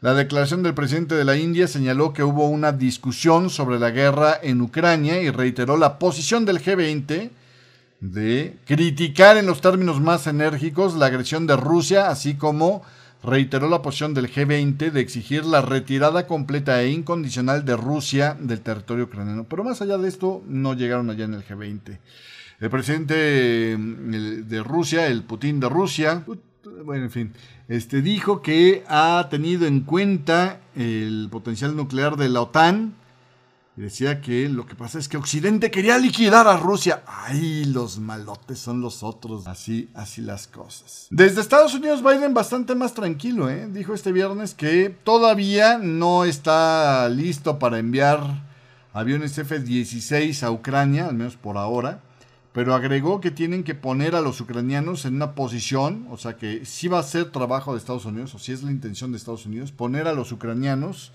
S2: La declaración del presidente de la India señaló que hubo una discusión sobre la guerra en Ucrania y reiteró la posición del G20 de criticar en los términos más enérgicos la agresión de Rusia, así como reiteró la posición del G20 de exigir la retirada completa e incondicional de Rusia del territorio ucraniano. Pero más allá de esto, no llegaron allá en el G20. El presidente mm, de Rusia, el Putin de Rusia, bueno, en fin, este, dijo que ha tenido en cuenta el potencial nuclear de la OTAN decía que lo que pasa es que Occidente quería liquidar a Rusia. Ay, los malotes son los otros. Así, así las cosas. Desde Estados Unidos, Biden bastante más tranquilo, ¿eh? Dijo este viernes que todavía no está listo para enviar aviones F-16 a Ucrania, al menos por ahora. Pero agregó que tienen que poner a los ucranianos en una posición, o sea que si va a ser trabajo de Estados Unidos, o si es la intención de Estados Unidos, poner a los ucranianos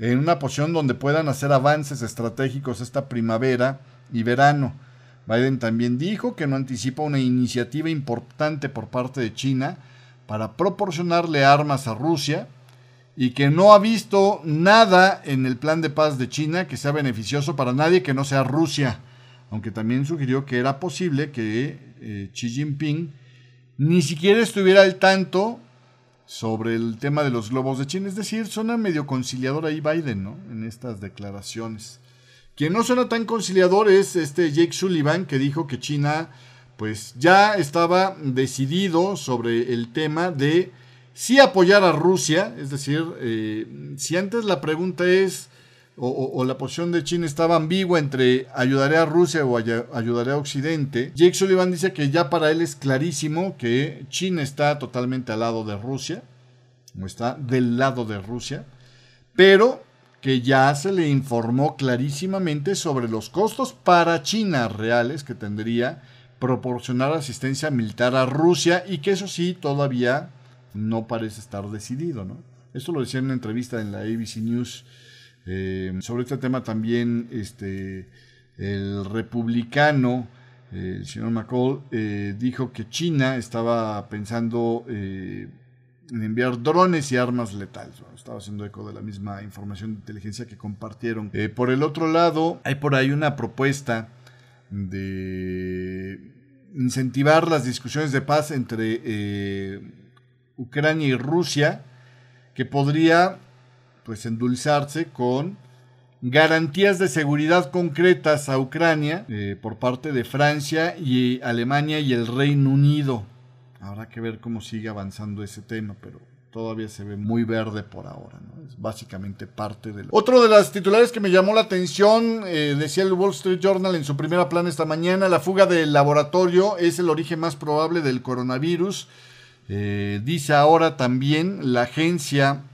S2: en una posición donde puedan hacer avances estratégicos esta primavera y verano. Biden también dijo que no anticipa una iniciativa importante por parte de China para proporcionarle armas a Rusia y que no ha visto nada en el plan de paz de China que sea beneficioso para nadie que no sea Rusia, aunque también sugirió que era posible que eh, Xi Jinping ni siquiera estuviera al tanto sobre el tema de los globos de China. Es decir, suena medio conciliador ahí Biden, ¿no? En estas declaraciones. Quien no suena tan conciliador es este Jake Sullivan, que dijo que China, pues ya estaba decidido sobre el tema de si apoyar a Rusia. Es decir, eh, si antes la pregunta es, o, la posición de China estaba ambigua entre ayudaré a Rusia o ayudaré a Occidente, Jake Sullivan dice que ya para él es clarísimo que China está totalmente al lado de Rusia, o está del lado de Rusia, pero que ya se le informó clarísimamente sobre los costos para China reales que tendría proporcionar asistencia militar a Rusia y que eso sí todavía no parece estar decidido, ¿no? Esto lo decía en una entrevista en la ABC News eh, sobre este tema también este, el republicano, el señor McCall, eh, dijo que China estaba pensando eh, en enviar drones y armas letales. estaba haciendo eco de la misma información de inteligencia que compartieron. por el otro lado, hay por ahí una propuesta de incentivar las discusiones de paz entre Ucrania y Rusia, que podría pues endulzarse con garantías de seguridad concretas a Ucrania eh, por parte de Francia y Alemania y el Reino Unido. Habrá que ver cómo sigue avanzando ese tema, pero todavía se ve muy verde por ahora. Es básicamente parte del... Otro de las titulares que me llamó la atención, eh, decía el Wall Street Journal en su primera plana esta mañana, la fuga del laboratorio es el origen más probable del coronavirus. Eh, dice ahora también la agencia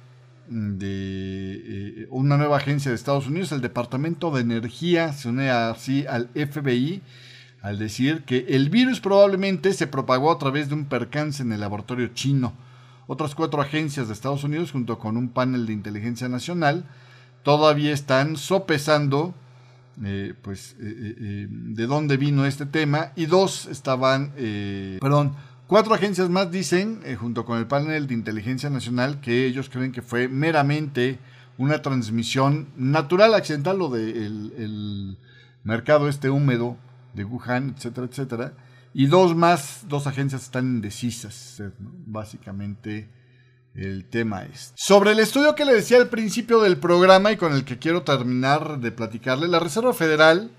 S2: de eh, una nueva agencia de Estados Unidos, el Departamento de Energía, se une así al FBI al decir que el virus probablemente se propagó a través de un percance en el laboratorio chino. Otras cuatro agencias de Estados Unidos, junto con un panel de inteligencia nacional, todavía están sopesando eh, pues de dónde vino este tema y dos estaban, perdón, cuatro agencias más dicen, junto con el panel de inteligencia nacional, que ellos creen que fue meramente una transmisión natural, accidental, lo del el mercado este húmedo de Wuhan, etcétera, etcétera. Y dos más, dos agencias están indecisas, básicamente el tema es. Sobre el estudio que le decía al principio del programa y con el que quiero terminar de platicarle, la Reserva Federal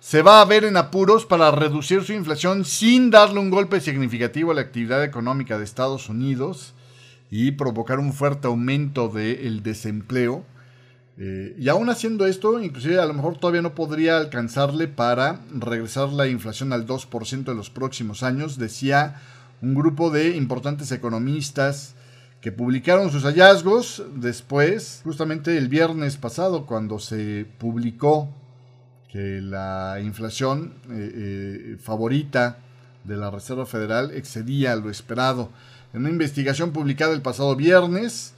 S2: se va a ver en apuros para reducir su inflación sin darle un golpe significativo a la actividad económica de Estados Unidos y provocar un fuerte aumento del desempleo. Eh, y aún haciendo esto, inclusive a lo mejor todavía no podría alcanzarle para regresar la inflación al 2% en los próximos años, decía un grupo de importantes economistas que publicaron sus hallazgos después, justamente el viernes pasado, cuando se publicó que la inflación eh, eh, favorita de la Reserva Federal excedía lo esperado. En una investigación publicada el pasado viernes,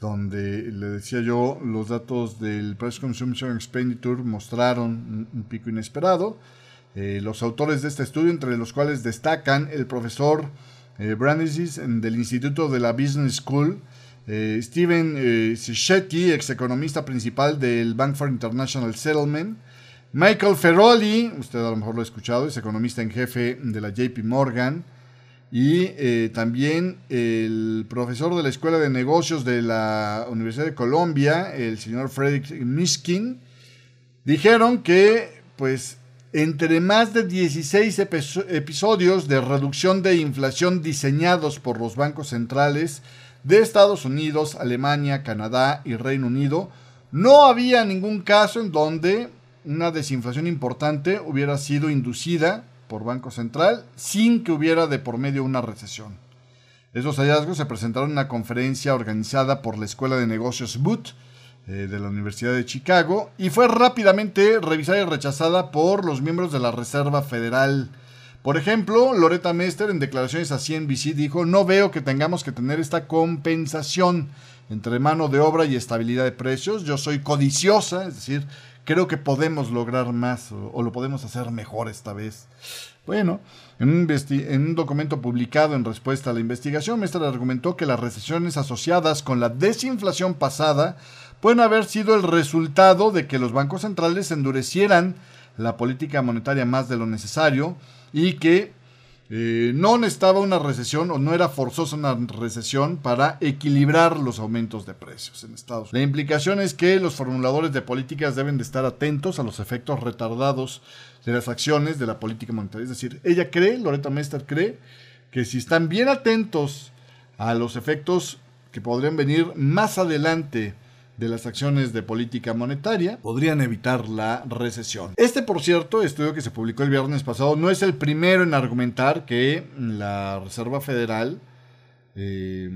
S2: donde le decía yo, los datos del Price Consumption Expenditure mostraron un, pico inesperado. Eh, los autores de este estudio, entre los cuales destacan el profesor eh, del Instituto de la Business School, eh, Steven eh, ex economista principal del Bank for International Settlement, Michael Ferroli, usted a lo mejor lo ha escuchado, es economista en jefe de la JP Morgan, y eh, también el profesor de la Escuela de Negocios de la Universidad de Colombia, el señor Frederick Miskin, dijeron que pues entre más de 16 episodios de reducción de inflación diseñados por los bancos centrales de Estados Unidos, Alemania, Canadá y Reino Unido, no había ningún caso en donde una desinflación importante hubiera sido inducida por Banco Central sin que hubiera de por medio una recesión. Esos hallazgos se presentaron en una conferencia organizada por la Escuela de Negocios Boot eh, de la Universidad de Chicago y fue rápidamente revisada y rechazada por los miembros de la Reserva Federal. Por ejemplo, Loretta Mester en declaraciones a CNBC dijo, no veo que tengamos que tener esta compensación entre mano de obra y estabilidad de precios. Yo soy codiciosa, es decir, creo que podemos lograr más o, lo podemos hacer mejor esta vez. Bueno, en un, en un, documento publicado en respuesta a la investigación, Mestre argumentó que las recesiones asociadas con la desinflación pasada pueden haber sido el resultado de que los bancos centrales endurecieran la política monetaria más de lo necesario y que eh, no necesitaba una recesión o no era forzosa una recesión para equilibrar los aumentos de precios en Estados Unidos. La implicación es que los formuladores de políticas deben de estar atentos a los efectos retardados de las acciones de la política monetaria. Es decir, ella cree, Loretta Mester cree, que si están bien atentos a los efectos que podrían venir más adelante de las acciones de política monetaria podrían evitar la recesión. Este, por cierto, estudio que se publicó el viernes pasado no es el primero en argumentar que la Reserva Federal, eh,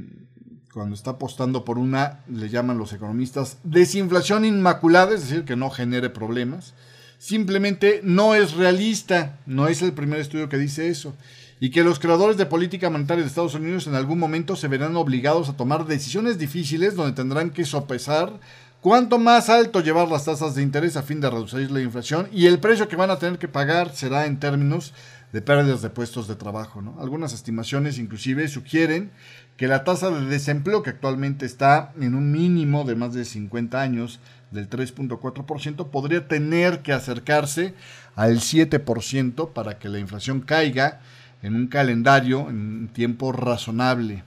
S2: cuando está apostando por una, le llaman los economistas, desinflación inmaculada, es decir, que no genere problemas, simplemente no es realista, no es el primer estudio que dice eso y que los creadores de política monetaria de Estados Unidos en algún momento se verán obligados a tomar decisiones difíciles donde tendrán que sopesar cuánto más alto llevar las tasas de interés a fin de reducir la inflación y el precio que van a tener que pagar será en términos de pérdidas de puestos de trabajo. Algunas estimaciones inclusive sugieren que la tasa de desempleo que actualmente está en un mínimo de más de 50 años del 3.4% podría tener que acercarse al 7% para que la inflación caiga en un calendario, en un tiempo razonable.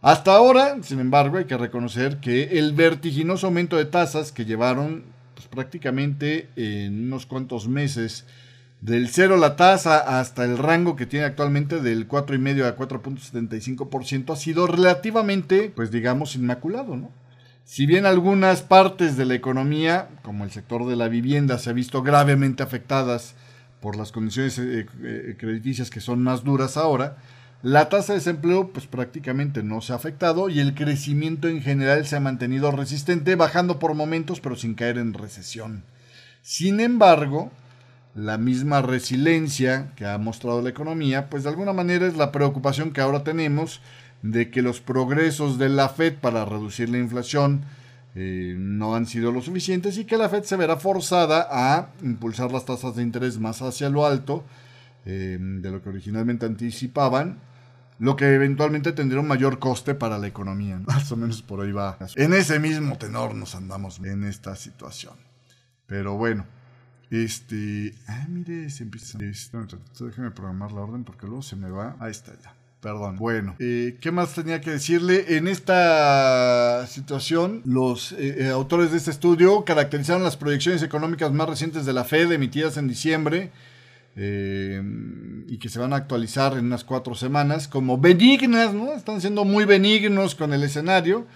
S2: Hasta ahora, sin embargo, hay que reconocer que el vertiginoso aumento de tasas que llevaron pues, prácticamente en unos cuantos meses del cero la tasa hasta el rango que tiene actualmente del 4,5 a 4.75% ha sido relativamente, pues digamos, inmaculado, ¿no? Si bien algunas partes de la economía, como el sector de la vivienda, se ha visto gravemente afectadas por las condiciones eh, eh, crediticias que son más duras ahora, la tasa de desempleo pues prácticamente no se ha afectado y el crecimiento en general se ha mantenido resistente, bajando por momentos pero sin caer en recesión. Sin embargo, la misma resiliencia que ha mostrado la economía, pues de alguna manera es la preocupación que ahora tenemos de que los progresos de la Fed para reducir la inflación eh, no han sido lo suficientes y que la Fed se verá forzada a impulsar las tasas de interés más hacia lo alto eh, de lo que originalmente anticipaban, lo que eventualmente tendría un mayor coste para la economía. Más o menos por ahí va. En ese mismo tenor nos andamos en esta situación. Pero bueno, este. Ah, mire, se empieza. déjeme programar la orden porque luego se me va. Ahí está ya. Perdón. Bueno, eh, ¿qué más tenía que decirle? En esta situación, los eh, eh, autores de este estudio caracterizaron las proyecciones económicas más recientes de la Fed emitidas en diciembre y que se van a actualizar en unas cuatro semanas como benignas, ¿no? Están siendo muy benignos con el escenario.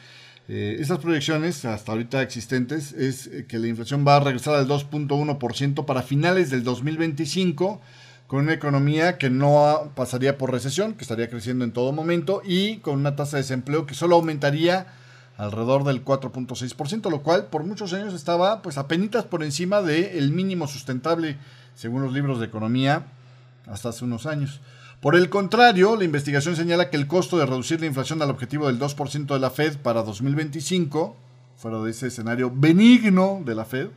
S2: Eh, estas proyecciones, hasta ahorita existentes, es que la inflación va a regresar al 2.1% para finales del 2025 con una economía que no pasaría por recesión, que estaría creciendo en todo momento y con una tasa de desempleo que solo aumentaría alrededor del 4.6%, lo cual por muchos años estaba pues apenas por encima del mínimo sustentable según los libros de economía hasta hace unos años. Por el contrario, la investigación señala que el costo de reducir la inflación al objetivo del 2% de la Fed para 2025, fuera de ese escenario benigno de la Fed,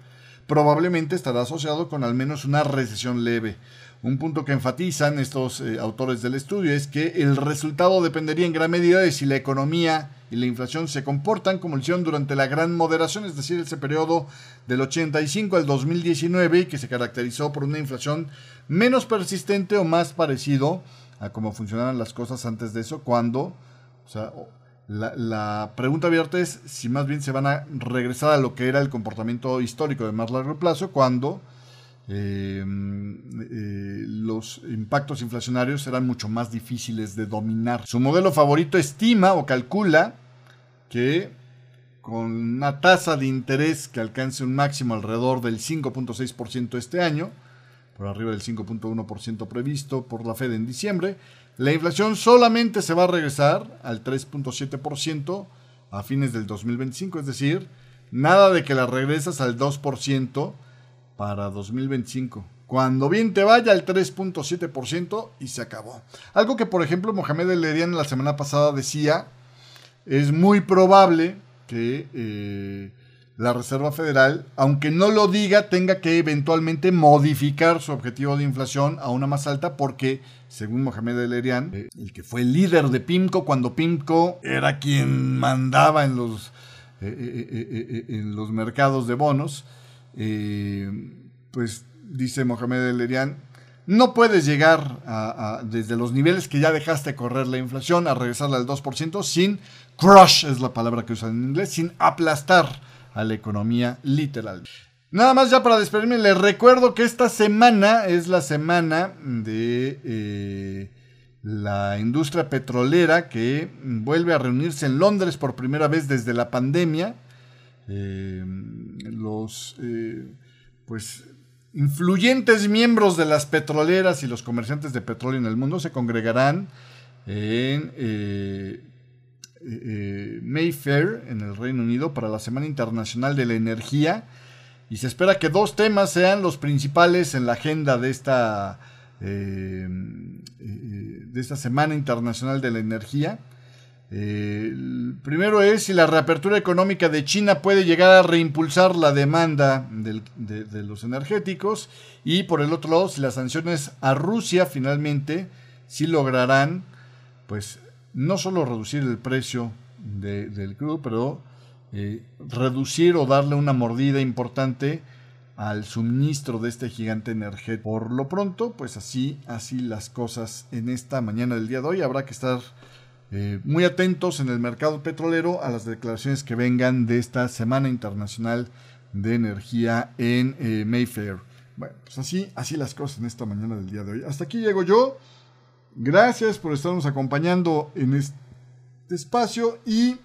S2: probablemente estará asociado con al menos una recesión leve. Un punto que enfatizan estos eh, autores del estudio es que el resultado dependería en gran medida de si la economía y la inflación se comportan como lo hicieron durante la gran moderación, es decir, ese periodo del 85 al 2019 que se caracterizó por una inflación menos persistente o más parecido a cómo funcionaban las cosas antes de eso, cuando, o sea, la, la, pregunta abierta es si más bien se van a regresar a lo que era el comportamiento histórico de más largo plazo, cuando eh, eh, los impactos inflacionarios serán mucho más difíciles de dominar. Su modelo favorito estima o calcula que con una tasa de interés que alcance un máximo alrededor del 5.6% este año, por arriba del 5.1% previsto por la Fed en diciembre, la inflación solamente se va a regresar al 3.7% a fines del 2025, es decir, nada de que la regresas al 2% para 2025. Cuando bien te vaya al 3.7% y se acabó. Algo que, por ejemplo, Mohamed El Erian la semana pasada decía, es muy probable que eh, la Reserva Federal, aunque no lo diga, tenga que eventualmente modificar su objetivo de inflación a una más alta porque, según Mohamed El Erian, eh, el que fue el líder de PIMCO cuando PIMCO era quien mandaba en los, eh, en los mercados de bonos, eh, pues dice Mohamed El Erian, no puedes llegar a, desde los niveles que ya dejaste correr la inflación a regresar al 2% sin crush, es la palabra que usan en inglés, sin aplastar a la economía literal. Nada más ya para despedirme, les recuerdo que esta semana es la semana de eh, la industria petrolera que vuelve a reunirse en Londres por primera vez desde la pandemia. Eh, los eh, pues influyentes miembros de las petroleras y los comerciantes de petróleo en el mundo se congregarán en eh, Mayfair, en el Reino Unido, para la Semana Internacional de la Energía. Y se espera que dos temas sean los principales en la agenda de esta, de esta Semana Internacional de la Energía. Eh, primero es si la reapertura económica de China puede llegar a reimpulsar la demanda de, los energéticos y por el otro lado si las sanciones a Rusia finalmente sí lograrán pues no solo reducir el precio del crudo pero eh, reducir o darle una mordida importante al suministro de este gigante energético. Por lo pronto, pues así, así las cosas en esta mañana del día de hoy. Habrá que estar eh, muy atentos en el mercado petrolero a las declaraciones que vengan de esta Semana Internacional de Energía en eh, Mayfair. Bueno, pues así, así las cosas en esta mañana del día de hoy. Hasta aquí llego yo. Gracias por estarnos acompañando en este espacio y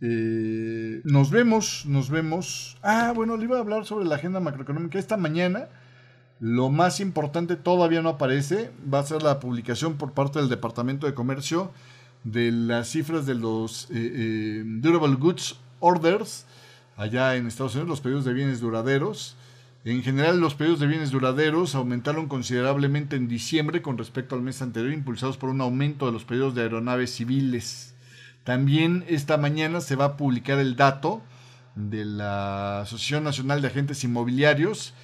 S2: eh, nos vemos, nos vemos. Ah, bueno, le iba a hablar sobre la agenda macroeconómica esta mañana. Lo más importante todavía no aparece. Va a ser la publicación por parte del Departamento de Comercio de las cifras de los eh, eh, Durable Goods Orders allá en Estados Unidos, los pedidos de bienes duraderos. En general, los pedidos de bienes duraderos aumentaron considerablemente en diciembre con respecto al mes anterior, impulsados por un aumento de los pedidos de aeronaves civiles. También esta mañana se va a publicar el dato de la Asociación Nacional de Agentes Inmobiliarios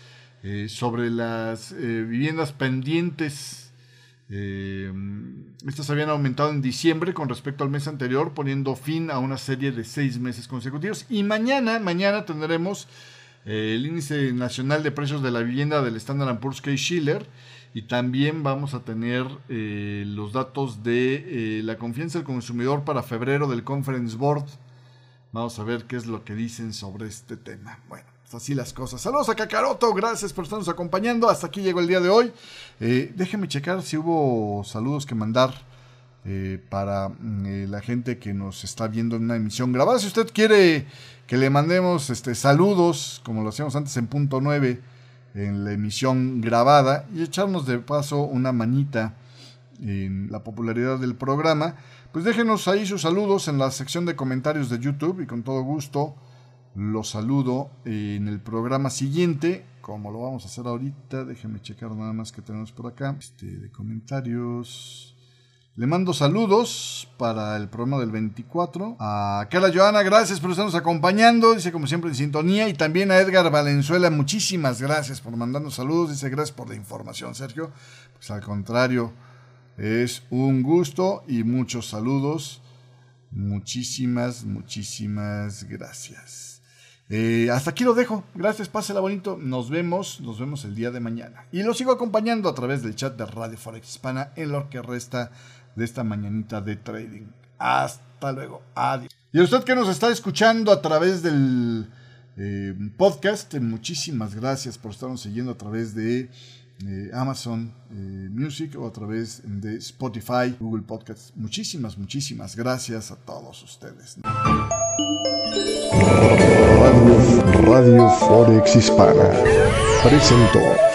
S2: eh, sobre las viviendas pendientes. Eh, estas habían aumentado en diciembre con respecto al mes anterior, poniendo fin a una serie de seis meses consecutivos. Y mañana, mañana tendremos el índice nacional de precios de la vivienda del Standard Poor's Case Schiller y también vamos a tener los datos de la confianza del consumidor para febrero del Conference Board Vamos a ver qué es lo que dicen sobre este tema. Bueno, pues así las cosas. Saludos a Kakaroto, gracias por estarnos acompañando. Hasta aquí llegó el día de hoy. Eh, déjeme checar si hubo saludos que mandar eh, para mm, eh, la gente que nos está viendo en una emisión grabada. Si usted quiere que le mandemos este, saludos, como lo hacíamos antes en punto 9, en la emisión grabada, y echarnos de paso una manita en la popularidad del programa, pues déjenos ahí sus saludos en la sección de comentarios de YouTube y con todo gusto los saludo en el programa siguiente, como lo vamos a hacer ahorita. Déjenme checar nada más que tenemos por acá. Este, de comentarios. Le mando saludos para el programa del 24. A Carla Joana, gracias por estarnos acompañando. Dice como siempre en sintonía. Y también a Edgar Valenzuela, muchísimas gracias por mandarnos saludos. Dice gracias por la información, Sergio. Pues al contrario, es un gusto y muchos saludos. Muchísimas, muchísimas gracias. Eh, hasta aquí lo dejo. Gracias, pásela bonito. Nos vemos, nos vemos el día de mañana. Y lo sigo acompañando a través del chat de Radio Forex Hispana en lo que resta de esta mañanita de trading. Hasta luego. Adiós. Y a usted que nos está escuchando a través del eh, podcast, muchísimas gracias por estarnos siguiendo a través de eh, Amazon eh, Music o a través de Spotify, Google Podcasts. Muchísimas, muchísimas gracias a todos ustedes.
S1: Radio, Radio Forex Hispana presentó.